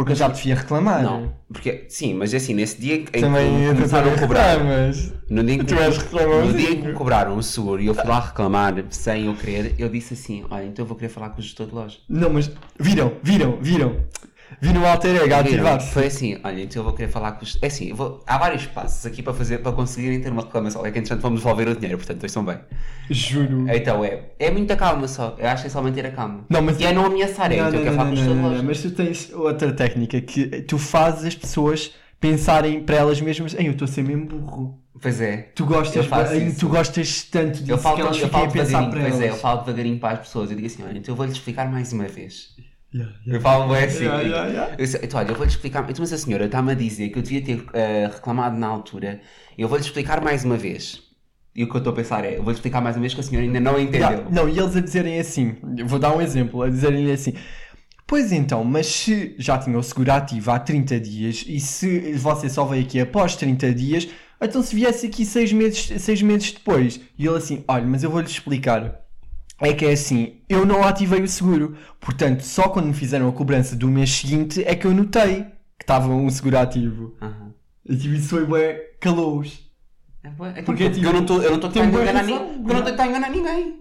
Porque eu já te devia reclamar. Não, porque sim, mas é assim, nesse dia em que Também me começaram a cobrar, Mas... no dia em que, no dia em que me cobraram o seguro e eu fui lá reclamar sem eu querer, eu disse assim: Olha, então eu vou querer falar com o gestor de loja. Não, mas viram, viram, viram. Viram o alter ego a Viram? ativar-se. Foi assim, olha, então eu vou querer falar com os. É assim, eu vou- há vários passos aqui para fazer para conseguirem ter uma reclamação. É que entretanto vamos devolver o dinheiro, portanto, estão bem. Juro. Então é, é muita calma só. Eu acho que é só manter a calma. Não, mas- E é não ameaçar, é Não, então eu não, quero falar com o não, não, mas tu tens outra técnica que tu fazes as pessoas pensarem para elas mesmas, Ei, eu estou a ser mesmo burro. Pois é. Tu gostas, Eu tu gostas tanto disso Eu falo, que elas eu falo a pensar para pois elas. é, eu falo devagarinho para as pessoas. Eu digo assim, olha, então eu vou-lhes explicar mais uma vez. Yeah, Eu falo bem assim. Yeah, yeah, yeah. Eu então, olha, eu vou-lhe explicar. Então, mas a senhora está-me a dizer que eu devia ter eh, reclamado na altura. Eu vou-lhe explicar mais uma vez. E o que eu estou a pensar é, eu vou-lhe explicar mais uma vez que a senhora ainda não entendeu. Yeah, Não, e eles a dizerem assim, eu vou dar um exemplo, a dizerem assim, pois então, mas se já tinha o seguro ativo há 30 dias e se você só veio aqui após 30 dias, então se viesse aqui 6 meses, seis meses depois, e ele assim, olha, mas eu vou-lhe explicar. É que é assim, eu não ativei o seguro, portanto, só quando me fizeram a cobrança do mês seguinte é que eu notei que estava um seguro ativo. Aham. E tipo, isso foi bué, calou-os. É, é Porque, tipo, eu não estou eu não estou a enganar ninguém. Eu não estou a enganar ninguém.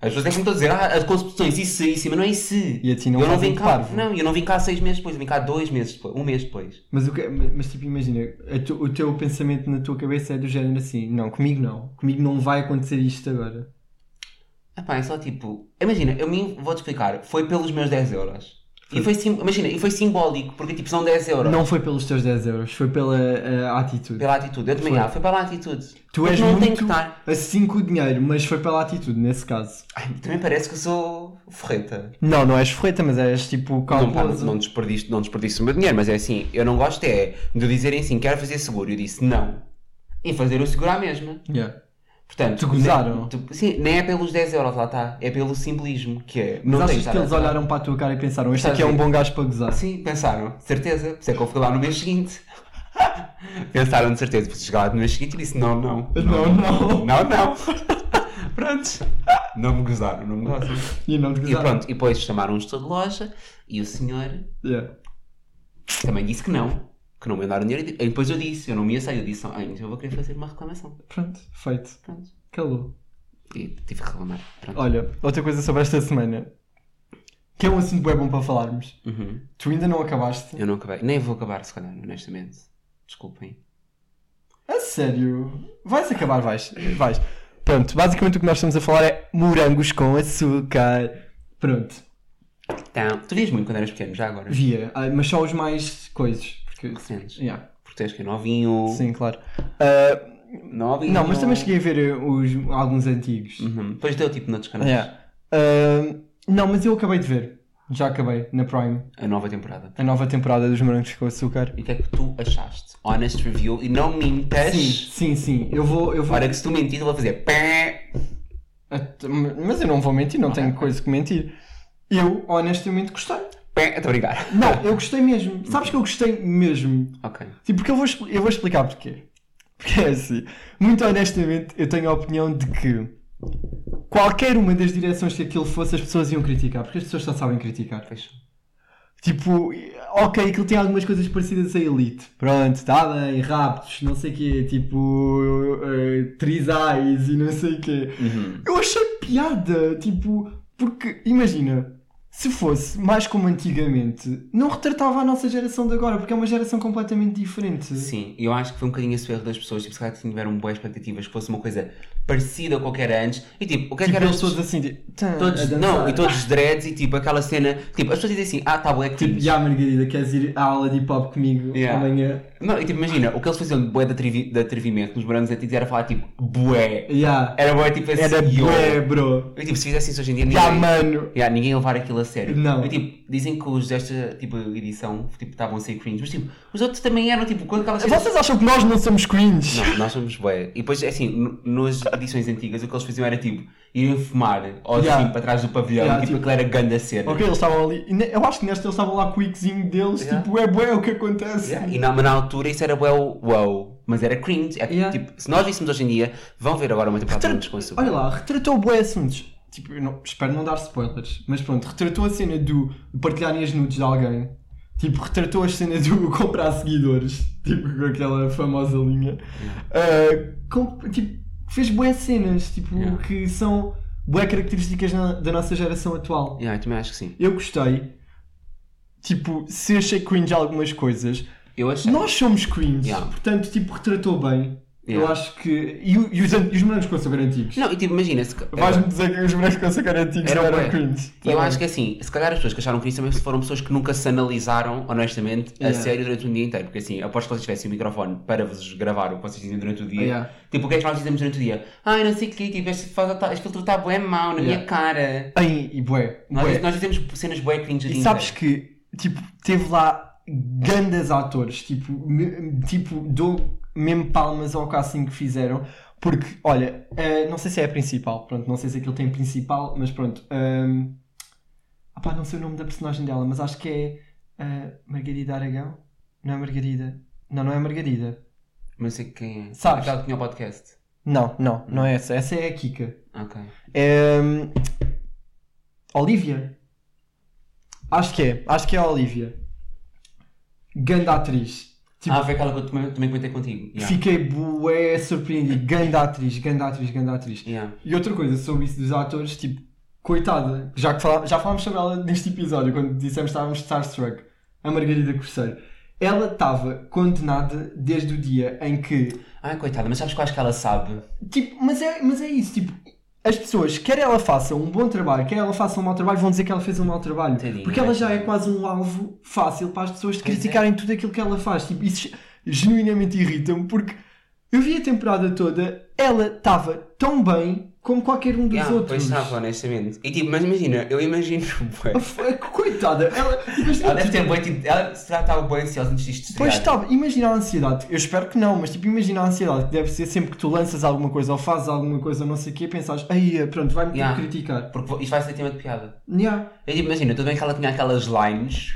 As pessoas é que me estão a dizer, ah, as concepções, isso, isso, mas não é isso. E a ti não eu não vim cá, parvo. não, eu não vim cá seis meses depois, eu vim cá dois meses depois, um mês depois. Mas, o que, mas tipo, imagina, tu- o teu pensamento na tua cabeça é do género assim: não, comigo não, comigo não vai acontecer isto agora. Epá, é só tipo, imagina, eu me vou-te explicar, foi pelos meus 10 euros. E foi, sim- imagina, e foi simbólico, porque tipo são 10 euros. Não foi pelos teus 10 euros, foi pela eh, atitude. Pela atitude. Eu também, Foi. ah, foi pela atitude. Tu és não muito que estar. assim com o dinheiro, mas foi pela atitude, nesse caso. Ai, também parece que eu sou forreta. Não, não és ferreta, mas és tipo Não, não, calculoso. não, desperdiço, não desperdiço o meu dinheiro, mas é assim, eu não gosto é de dizerem assim, quero fazer seguro. Eu disse não. E fazer o seguro à mesma. Yeah. Portanto, Te gozaram? sim, nem é pelos 10 euros, lá está. É pelo simbolismo, que é. Mas Não achas que eles olharam para a tua cara e pensaram, este aqui é um bom gajo para gozar? Sim, pensaram, certeza. Por isso é que eu fui lá no mês seguinte. pensaram de certeza. Depois chegar lá no mês seguinte e disse: não, não. Não, não. Não, não. Pronto. Não me gozaram, não me gozam. E não te E gozaram. pronto, e depois chamaram um gestor de loja e o senhor Yeah. também disse que não. Que não me ia dar o dinheiro. E depois eu disse: eu não me ia sair. Eu disse: ah, então eu vou querer fazer uma reclamação. Pronto, feito. Pronto. Calou. E tive que reclamar. Pronto. Olha, outra coisa sobre esta semana. Que é um assunto bem bom para falarmos. Uhum. Tu ainda não acabaste? Eu não acabei. Nem vou acabar, se calhar, honestamente. Desculpem. A sério? Vais acabar, vais. Vais. Pronto, basicamente o que nós estamos a falar é morangos com açúcar. Pronto. Então, tu vias muito quando eras pequeno, já agora? Via. Ah, Mas só os mais coisas. Porque... Recentes. Yeah. Porque tens que é novinho. Sim, claro. Ah, Novinho. não, mas também cheguei a ver eh, os, alguns antigos. Uhum. Depois deu tipo noutros canais. Yeah. Ah, não, mas eu acabei de ver. Já acabei, na Prime. A nova temporada. A nova temporada dos morangos com açúcar. E o que é que tu achaste? Honest review. E não mintas. Sim, sim, sim. Eu vou. Eu vou... Para que se tu mentir, eu vou fazer Mas eu não vou mentir, não tenho coisa que mentir. Eu, honestamente, gostei. Estou a brincar. Não, eu gostei mesmo. Sabes que eu gostei mesmo? Ok. Tipo, porque eu vou, eu vou explicar porquê. Porque é assim, muito honestamente, eu tenho a opinião de que qualquer uma das direções que aquilo fosse, as pessoas iam criticar, porque as pessoas só sabem criticar. Fecha. Tipo, ok, aquilo tem algumas coisas parecidas a Elite. Pronto, está bem, raptos, não sei o quê, tipo, uh, trisais e não sei o quê. Uhum. Eu achei piada, tipo, porque, imagina, se fosse mais como antigamente, não retratava a nossa geração de agora, porque é uma geração completamente diferente. Sim, eu acho que foi um bocadinho esse erro das pessoas. Tipo, se calhar tiveram boas expectativas que fosse uma coisa parecida com o que era antes. E tipo, o que é que Tipo, era eles todos assim, tã, Todos, a dançar. não, e todos dreads e tipo aquela cena. Tipo, as pessoas dizem assim: ah, tá, bué Tipo, cringe. já Margarida, queres ir à aula de hip hop comigo Yeah. amanhã? Não, e tipo, imagina, o que eles faziam de bué de, atrevi- de atrevimento nos morangos antigos era falar tipo, bué. Yeah. Era bué tipo assim. Era bué, bro. E tipo, se fizessem isso hoje em dia, ninguém, Já, mano. Yeah, ninguém ia levar aquilo a sério. Não. E, tipo, dizem que os desta tipo, edição tipo, estavam a ser cringe, mas tipo, os outros também eram tipo, quando aquelas Vocês acham que nós não somos cringe? Não, nós somos bué. E depois, assim, n- nas edições antigas, o que eles faziam era tipo, irem fumar ou Yeah. assim para trás do pavilhão, Yeah, tipo, tipo- aquilo era ganda cena. Ok, eles estavam ali. Eu acho que nesta eles estavam lá com o icozinho deles, Yeah. tipo, é bué o que acontece. E na, na altura isso era well, wow, mas era cringe. É, tipo, se nós víssemos hoje em dia, vão ver agora uma temporada de com açúcar. Olha lá, retratou bué assuntos. Tipo, não- espero não dar spoilers, mas pronto, retratou a cena do partilharem as nudes de alguém. Tipo, retratou a cena do comprar seguidores, tipo, com aquela famosa linha. Ah, com- tipo, fez bué cenas, tipo, Yeah. que são bué características na- da nossa geração atual. Yeah, eu também acho que sim. Eu gostei. Tipo, se achei cringe algumas coisas, Eu achei. nós somos cringe. Yeah. Portanto, tipo, retratou bem. Eu Yeah. acho que. E, e os, e os morangos com açúcar antigos? Não, e tipo, imagina, se, Vais-me dizer que os morangos com açúcar antigos eram bué. cringe. E eu acho que assim, se calhar as pessoas que acharam cringe também foram pessoas que nunca se analisaram, honestamente, a Yeah. sério durante o dia inteiro. Porque assim, após que vocês tivessem o microfone para vos gravar o que vocês dizem durante o dia, Yeah. tipo, o que é que nós dizemos durante o dia? Ai, não sei o que, tipo, este, tá- este filtro está bué mau na minha cara. Ai, e bué. Nós, bué. nós dizemos cenas bué cringe E sabes inteiro. que, tipo, teve lá grandes atores, tipo, me- tipo, dou mesmo palmas ao casting que fizeram, porque, olha, eh, não sei se é a principal, pronto, não sei se aquilo tem principal, mas pronto, um, opá, não sei o nome da personagem dela, mas acho que é eh, Margarida Aragão, não é Margarida, não, não é Margarida, Mas sei quem é. Sabes? Aquela que tinha o podcast. não, não, não é essa, essa é a Kika, Ok. é, Olivia, acho que é, acho que é a Olivia, ganda atriz, Tipo- ah, foi aquela que eu também, também comentei contigo. Yeah. Fiquei bué surpreendido. Ganda atriz, ganda atriz, ganda atriz. Yeah. E outra coisa sobre isso dos atores, tipo, coitada, já, que fala- já falámos sobre ela neste episódio, quando dissemos que estávamos Starstruck, a Margarida Corseiro. Ela estava condenada desde o dia em que. Ai, coitada, mas sabes que eu acho que ela sabe? Tipo, mas é, mas é isso, tipo, as pessoas, quer ela faça um bom trabalho, quer ela faça um mau trabalho, vão dizer que ela fez um mau trabalho. Porque ela já é. quase um alvo fácil para as pessoas de é. criticarem tudo aquilo que ela faz. Tipo, isso genuinamente irrita-me porque eu vi a temporada toda, ela estava tão bem como qualquer um dos Yeah, outros. pois estava, honestamente. E tipo, mas imagina, eu imagino. Coitada, ela, Ela deve ter bem, tipo, ela estava bem ansiosa antes disto Pois estava, imagina a ansiedade, eu espero que não, mas tipo, imagina a ansiedade que deve ser sempre que tu lanças alguma coisa ou fazes alguma coisa, não sei o quê, pensas, aí pronto, vai-me Yeah. criticar. Porque isto vai ser tema de piada. Yeah. Eu tipo, imagina, tudo bem que ela tinha aquelas lines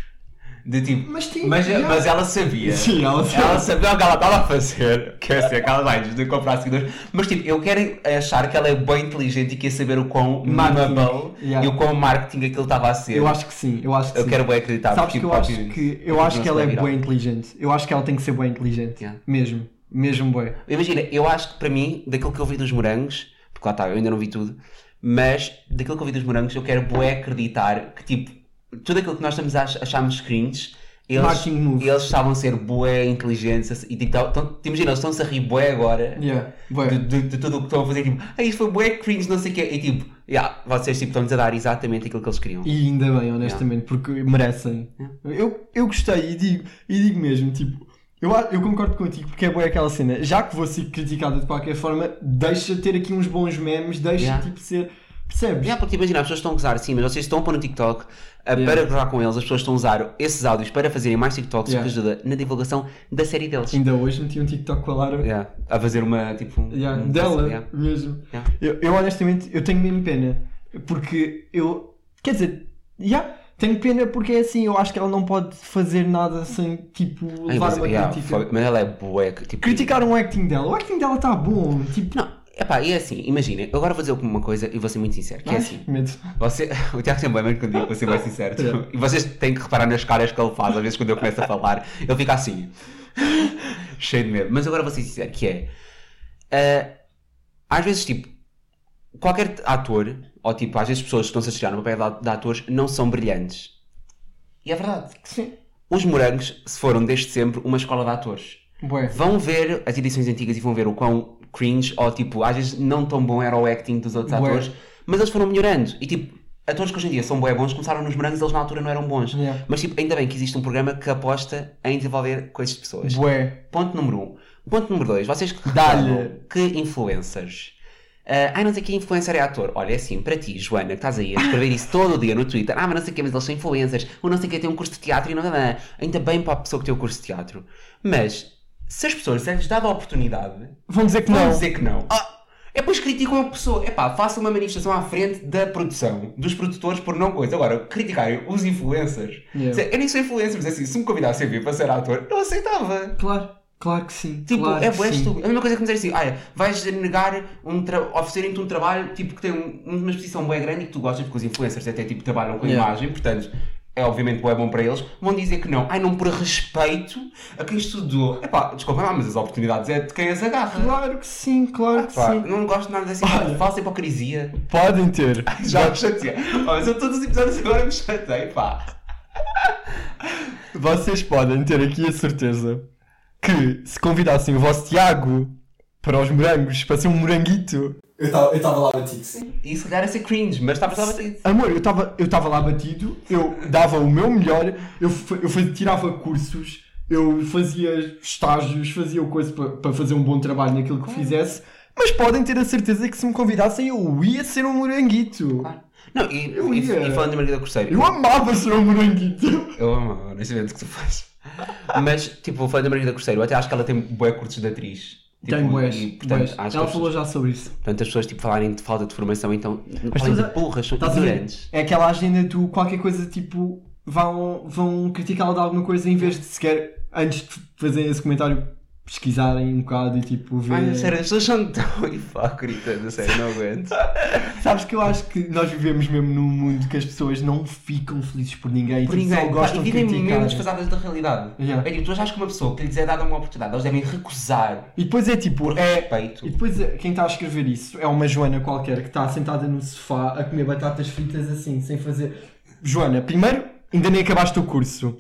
de tipo. Mas tinha- Mas, mas ela sabia. Sim, ela sabia. Ela sabia o que ela estava a fazer. Que é assim, aquelas lines de comprar seguidores. Mas tipo, eu quero achar que ela é bem inteligente e quer saber o quão Marketing. memeable Yeah. e o quão marketing aquilo estava a ser. Eu acho que sim, eu acho que Eu sim. quero bem acreditar. Sabes porque, que eu tipo, acho que eu não acho que ela vai é bem inteligente. Eu acho que ela tem que ser bem inteligente. Yeah. Mesmo. Mesmo bem. Imagina, eu acho que para mim, daquilo que eu vi dos morangos, porque lá está, eu ainda não vi tudo, mas daquilo que eu vi dos morangos, eu quero bué acreditar que tipo, tudo aquilo que nós estamos a ach- acharmos cringe, eles, eles estavam a ser bué inteligentes e tipo, tão- tão- imagina, eles estão-se a rir bué agora Yeah. Bué. de, de- de tudo o que estão a fazer, tipo, ah, isto foi bué cringe, não sei o quê, e tipo, yeah, vocês tipo, estão-nos a dar exatamente aquilo que eles queriam. E ainda bem, honestamente, porque merecem. Eu, eu gostei e digo, e digo mesmo, tipo, eu, eu concordo contigo porque é boa aquela cena. Já que vou ser criticada de qualquer forma, deixa ter aqui uns bons memes, deixa Yeah. tipo ser. Percebes? Yeah, porque imagina, as pessoas estão a gozar assim, mas vocês estão a pôr no TikTok Yeah. para gozar com eles, as pessoas estão a usar esses áudios para fazerem mais TikToks, Yeah. que ajuda na divulgação da série deles. Ainda hoje meti um TikTok com a Lara. Yeah, A fazer uma tipo. um- Yeah, um- dela mesmo. Eu, eu honestamente eu tenho mesmo pena. Porque eu. Quer dizer, yeah, tenho pena porque é assim, eu acho que ela não pode fazer nada sem tipo levar uma crítica. mas ela é boa. Tipo, Criticar um acting dela. O acting dela está bom. Tipo. Não, epá, e é assim, imagina, eu agora vou dizer uma coisa e vou ser muito sincero, que é assim. medo. Você, o Tiago sempre bem quando digo, vou ser bem sincero. Tipo, E vocês têm que reparar nas caras que ele faz, às vezes quando eu começo a falar, ele fica assim, cheio de medo. Mas agora vou ser sincero, que é, ah, às vezes, tipo, qualquer ator, ou tipo, às vezes pessoas que estão-se a tirar no papel de, de atores, não são brilhantes. E é verdade. Sim. Os morangos se foram desde sempre uma escola de atores. Bué. Vão ver as edições antigas e vão ver o quão cringe, ou tipo, às vezes não tão bom era o acting dos outros atores, mas eles foram melhorando. E tipo, atores que hoje em dia são bons, começaram nos morangos, eles na altura não eram bons. Yeah. Mas tipo, ainda bem que existe um programa que aposta em desenvolver coisas de pessoas. Bué. Ponto número um. Ponto número dois, vocês que que influencers. ah, ai, não sei que influencer é ator. Olha, é assim, para ti, Joana, que estás aí a escrever isso todo o dia no Twitter. Ah, mas não sei que, mas eles são influencers. Ou não sei o que, tem um curso de teatro e não, não, não. Ainda bem para a pessoa que tem o curso de teatro. Mas, se as pessoas lhes dado a oportunidade, Vão dizer que vão não. dizer que não. Ah, é depois criticam a pessoa. É pá, façam uma manifestação à frente da produção, dos produtores por não coisa. Agora, criticarem os influencers. Yeah. Eu nem sou influencer, mas assim, se me convidassem a vir para ser ator, eu aceitava. Claro. Claro que sim. Tipo, claro é bué estúpido. A mesma coisa que me dizer assim, olha, vais negar um tra- oferecerem-te um trabalho tipo, que tem um- uma exposição bem grande e que tu gostas, porque os influencers até tipo, trabalham com a Yeah. imagem, portanto, é obviamente bué bom para eles, vão dizer que não. Ai, não por respeito a quem estudou. Epá, desculpa lá, mas as oportunidades é de quem as agarra. Claro que sim, claro que Pá, sim. não gosto nada dessa Olha. falsa hipocrisia. Podem ter. Já me chateei. Mas eu todos os episódios agora me chatei, pá. Vocês podem ter aqui a certeza que se convidassem o vosso Tiago para os morangos, para ser um moranguito. Eu estava lá batido. E se calhar é ser cringe, mas está a pensar batido. Amor, eu estava eu tava lá batido, eu dava o meu melhor, eu, eu fazia- tirava cursos, eu fazia estágios, fazia coisa para fazer um bom trabalho naquilo que fizesse, mas podem ter a certeza que se me convidassem eu ia ser um moranguito. Claro. Não, e, Eu e, ia. e falando de Margarida Corseiro, Eu amava ser um moranguito. Eu amo honestamente o que tu fazes. Mas, tipo, falando da Margarida Corseiro, eu até acho que ela tem bué cursos de atriz. Tipo, Tem e, portanto, Ela falou já sobre isso. portanto, as pessoas tipo, falarem de falta de formação, então, Mas falem de burras, são ignorantes. É aquela agenda do qualquer coisa tipo vão, vão criticá-la de alguma coisa em vez de sequer antes de fazerem esse comentário pesquisarem um bocado e tipo ver. Ai, sério, as pessoas são tão hipócritas, a sério, não aguento. Sabes que eu acho que nós vivemos mesmo num mundo que as pessoas não ficam felizes por ninguém Por tipo, ninguém, só pá, gostam e de vivem criticar. mesmo desfasadas da realidade. Yeah. É tipo, tu achas que uma pessoa que lhes é dada uma oportunidade, eles devem recusar E depois é tipo, por é, respeito. E depois é- quem está a escrever isso é uma Joana qualquer que está sentada no sofá a comer batatas fritas assim, sem fazer. Joana, primeiro, ainda nem acabaste o curso.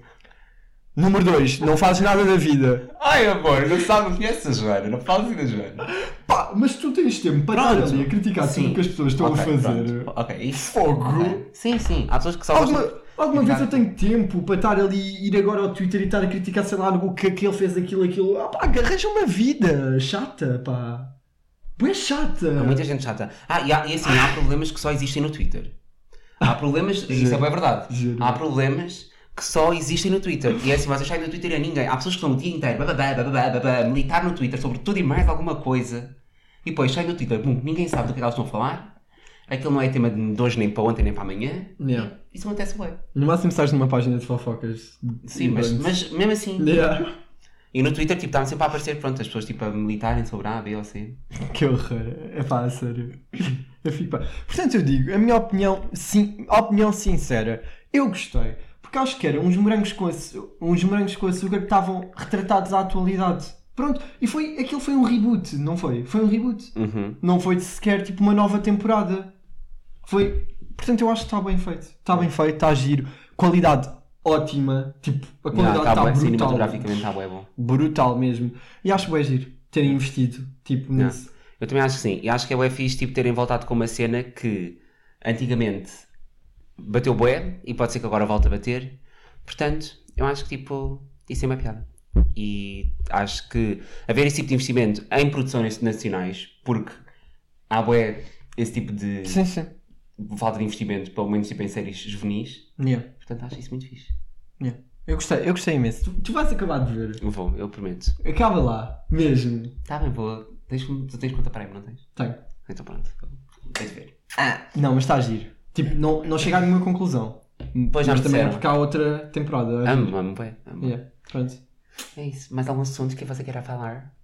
Número 2, não fazes nada da vida. Ai, amor, não sabe, não conheces a Joana, não falas assim da Joana. Pá, mas tu tens tempo para estar Pronto. ali a criticar Sim. tudo o que as pessoas estão Ok, a fazer. pronto. Ok, isso. Fogo! Ok. Sim, sim. Há pessoas que só Alguma, gostam. alguma vez eu tenho tempo para estar ali, ir agora ao Twitter e estar a criticar, sei lá, o que aquele fez aquilo, aquilo. Ah, pá, arranja uma vida chata, pá. Bué chata. Há muita gente chata. Ah, e, há, e assim, há problemas que só existem no Twitter. Há problemas, isso é bem verdade. Há problemas que só existem no Twitter. E é assim, vocês saem do Twitter a ninguém. Há pessoas que estão o dia inteiro bababá, bababá, babá, militar no Twitter sobre tudo e mais alguma coisa. E depois saem do Twitter, bum, ninguém sabe do que elas estão a falar. Aquilo não é tema de hoje, nem para ontem, nem para amanhã. Yeah. Isso acontece bem. No máximo estás numa página de fofocas. Sim, mas, mas mesmo assim. Yeah. E no Twitter, tipo, estavam sempre a aparecer, pronto, as pessoas tipo a militarem sobre A, B ou C. Que horror. É pá, a sério. Eu fico pá. Portanto, eu digo, a minha opinião, sim, opinião sincera, eu gostei. Porque acho que eram uns morangos com, açu- uns morangos com açúcar que estavam retratados à atualidade. Pronto, e foi, aquilo foi um reboot, não foi? Foi um reboot. Uhum. Não foi sequer tipo uma nova temporada. Foi. Portanto, eu acho que está bem feito. Está bem feito, está giro. Qualidade ótima. Tipo, a qualidade está tá bué, brutal. cinematograficamente está bem bom. Brutal mesmo. E acho bem giro terem investido tipo, nisso. Eu também acho que sim. E acho que é o fixe tipo, terem voltado com uma cena que antigamente bateu bué e pode ser que agora volte a bater. Portanto, eu acho que tipo, isso é uma piada. E acho que haver esse tipo de investimento em produções nacionais, porque há bué esse tipo de Sim, sim. falta de investimento, pelo menos tipo em séries juvenis. Yeah. Portanto, acho isso muito fixe. Yeah. Eu gostei, eu gostei imenso. Tu, tu vais acabar de ver. Eu vou, eu prometo. Acaba lá, mesmo. Tá bem, vou. Tens, tu tens conta para não tens? Tenho. Então pronto. Tens de ver. Não, mas está a giro. Tipo, não, não chega a nenhuma conclusão. Pois já mas me também é disseram. porque há outra temporada. Amo, amo, bué. amo. Yeah. Pronto. É isso. Mais algum assunto que você queira falar?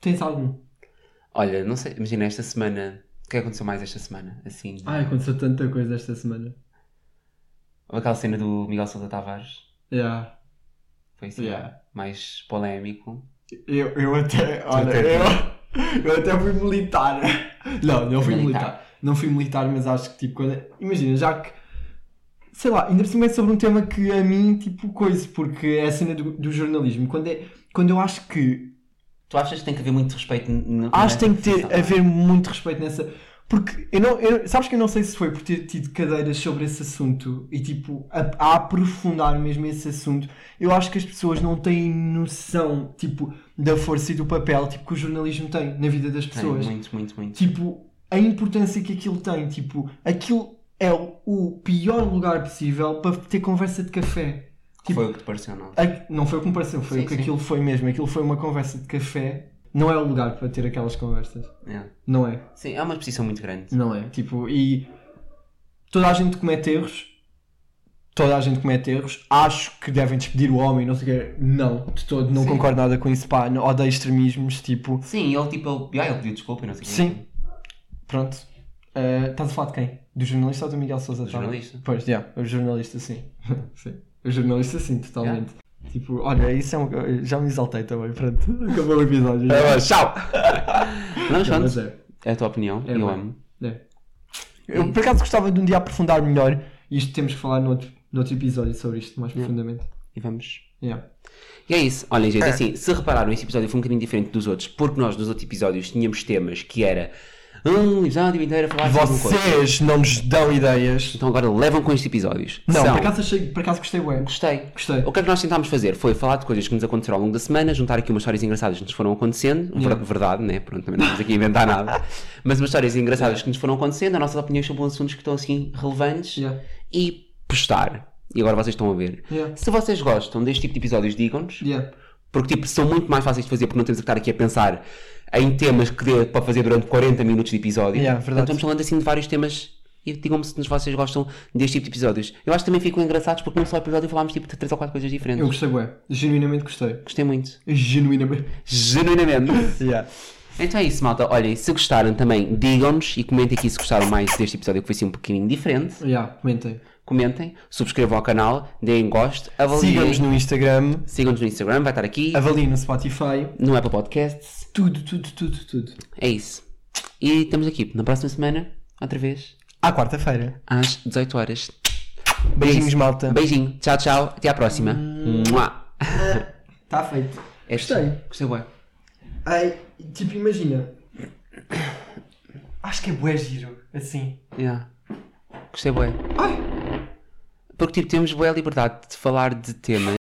Tens algum? Olha, não sei, imagina esta semana. O que aconteceu mais esta semana? Assim. Ai, aconteceu tanta coisa esta semana. Houve aquela cena do Miguel Sousa Tavares. Yeah. Foi assim. Yeah. Mais polémico. Eu, eu até, olha, eu, eu até fui militar. Não, não fui Militar. Não fui militar, mas acho que tipo, quando, imagina, já que sei lá, ainda por cima é sobre um tema que a mim, tipo, coisa, porque é a cena do, do jornalismo. Quando, é, quando eu acho que Tu achas que tem que haver muito respeito n- acho que tem que ter, haver muito respeito nessa. Porque eu não, eu, sabes que eu não sei se foi por ter tido cadeiras sobre esse assunto e tipo a, a aprofundar mesmo esse assunto. Eu acho que as pessoas não têm noção tipo da força e do papel tipo, que o jornalismo tem na vida das Tem, pessoas. muito, muito, muito. Tipo, a importância que aquilo tem. Tipo, aquilo é o, pior lugar possível para ter conversa de café. Tipo, Foi o que te pareceu, não? a- não foi o que me pareceu, foi Sim, o que sim. aquilo foi mesmo. Aquilo foi uma conversa de café. Não é o lugar para ter aquelas conversas. É. Não é. Sim, é uma exposição muito grande. Não é. Tipo, e toda a gente comete erros. Toda a gente comete erros. Acho que devem despedir o homem, não sei o quê. Não, de todo. Não Sim. concordo nada com isso. Pá, não- odeio extremismos. Tipo, Sim, ele tipo, ele, ah, ele pediu desculpa e não sei o quê. Sim. Pronto. Eh, estás a falar de quem? Do jornalista ou do Miguel Sousa? Do jornalista. Pois, já. o jornalista, sim. sim. O jornalista, sim, totalmente. Tipo, olha, isso é um... Já me exaltei também, pronto. Acabou o episódio. já. tchau! Não, Não, mas é. É a tua opinião, É eu amo. É. Eu por acaso gostava de um dia aprofundar melhor. Isto temos que falar noutro, noutro episódio sobre isto mais profundamente. E vamos. Yeah. E é isso. Olhem, gente, assim, se repararam, este episódio foi um bocadinho diferente dos outros, porque nós nos outros episódios tínhamos temas que era um episódio inteiro a falar. Vocês não nos dão ideias. Então agora levam com estes episódios. Não, São- por acaso, achei, por acaso gostei bem. Gostei. Gostei. O que é que nós tentámos fazer foi falar de coisas que nos aconteceram ao longo da semana, juntar aqui umas histórias engraçadas que nos foram acontecendo, ver- Yeah. verdade, né? Pronto, também não estamos aqui a inventar nada, mas umas histórias engraçadas que nos foram acontecendo, as nossas opiniões sobre assuntos que estão assim relevantes Yeah. e postar. E agora vocês estão a ver. Yeah. Se vocês gostam deste tipo de episódios, digam-nos. Yeah. Porque tipo, são muito mais fáceis de fazer porque não temos que estar aqui a pensar em temas que dê para fazer durante 40 minutos de episódio. Yeah, Portanto, estamos falando assim de vários temas e digam-me se vocês gostam deste tipo de episódios. Eu acho que também ficam engraçados porque num só episódio falámos tipo de 3 ou 4 coisas diferentes. Eu gostei bem. Genuinamente gostei. Gostei muito. Genuinamente. Genuinamente. Yeah. então é isso, malta. Olhem, se gostaram também, digam-nos e comentem aqui se gostaram mais deste episódio que foi assim um bocadinho diferente. Yeah, comentem. Comentem, subscrevam ao canal, deem gosto, avaliem. Sigam-nos no Instagram, Sigam-nos no Instagram, vai estar aqui, avaliem no Spotify. no Apple Podcasts. Tudo, tudo, tudo, tudo. É isso. E estamos aqui na próxima semana, outra vez, À quarta-feira. às 18 horas. Beijinhos, malta. Beijinho. Tchau, tchau. Até à próxima. Está feito. É Gostei. Gostei, bué. Ai, tipo, imagina. Acho que é bué giro, assim. Yeah. Gostei, bué. Ai! Porque, tipo, temos boa liberdade de falar de temas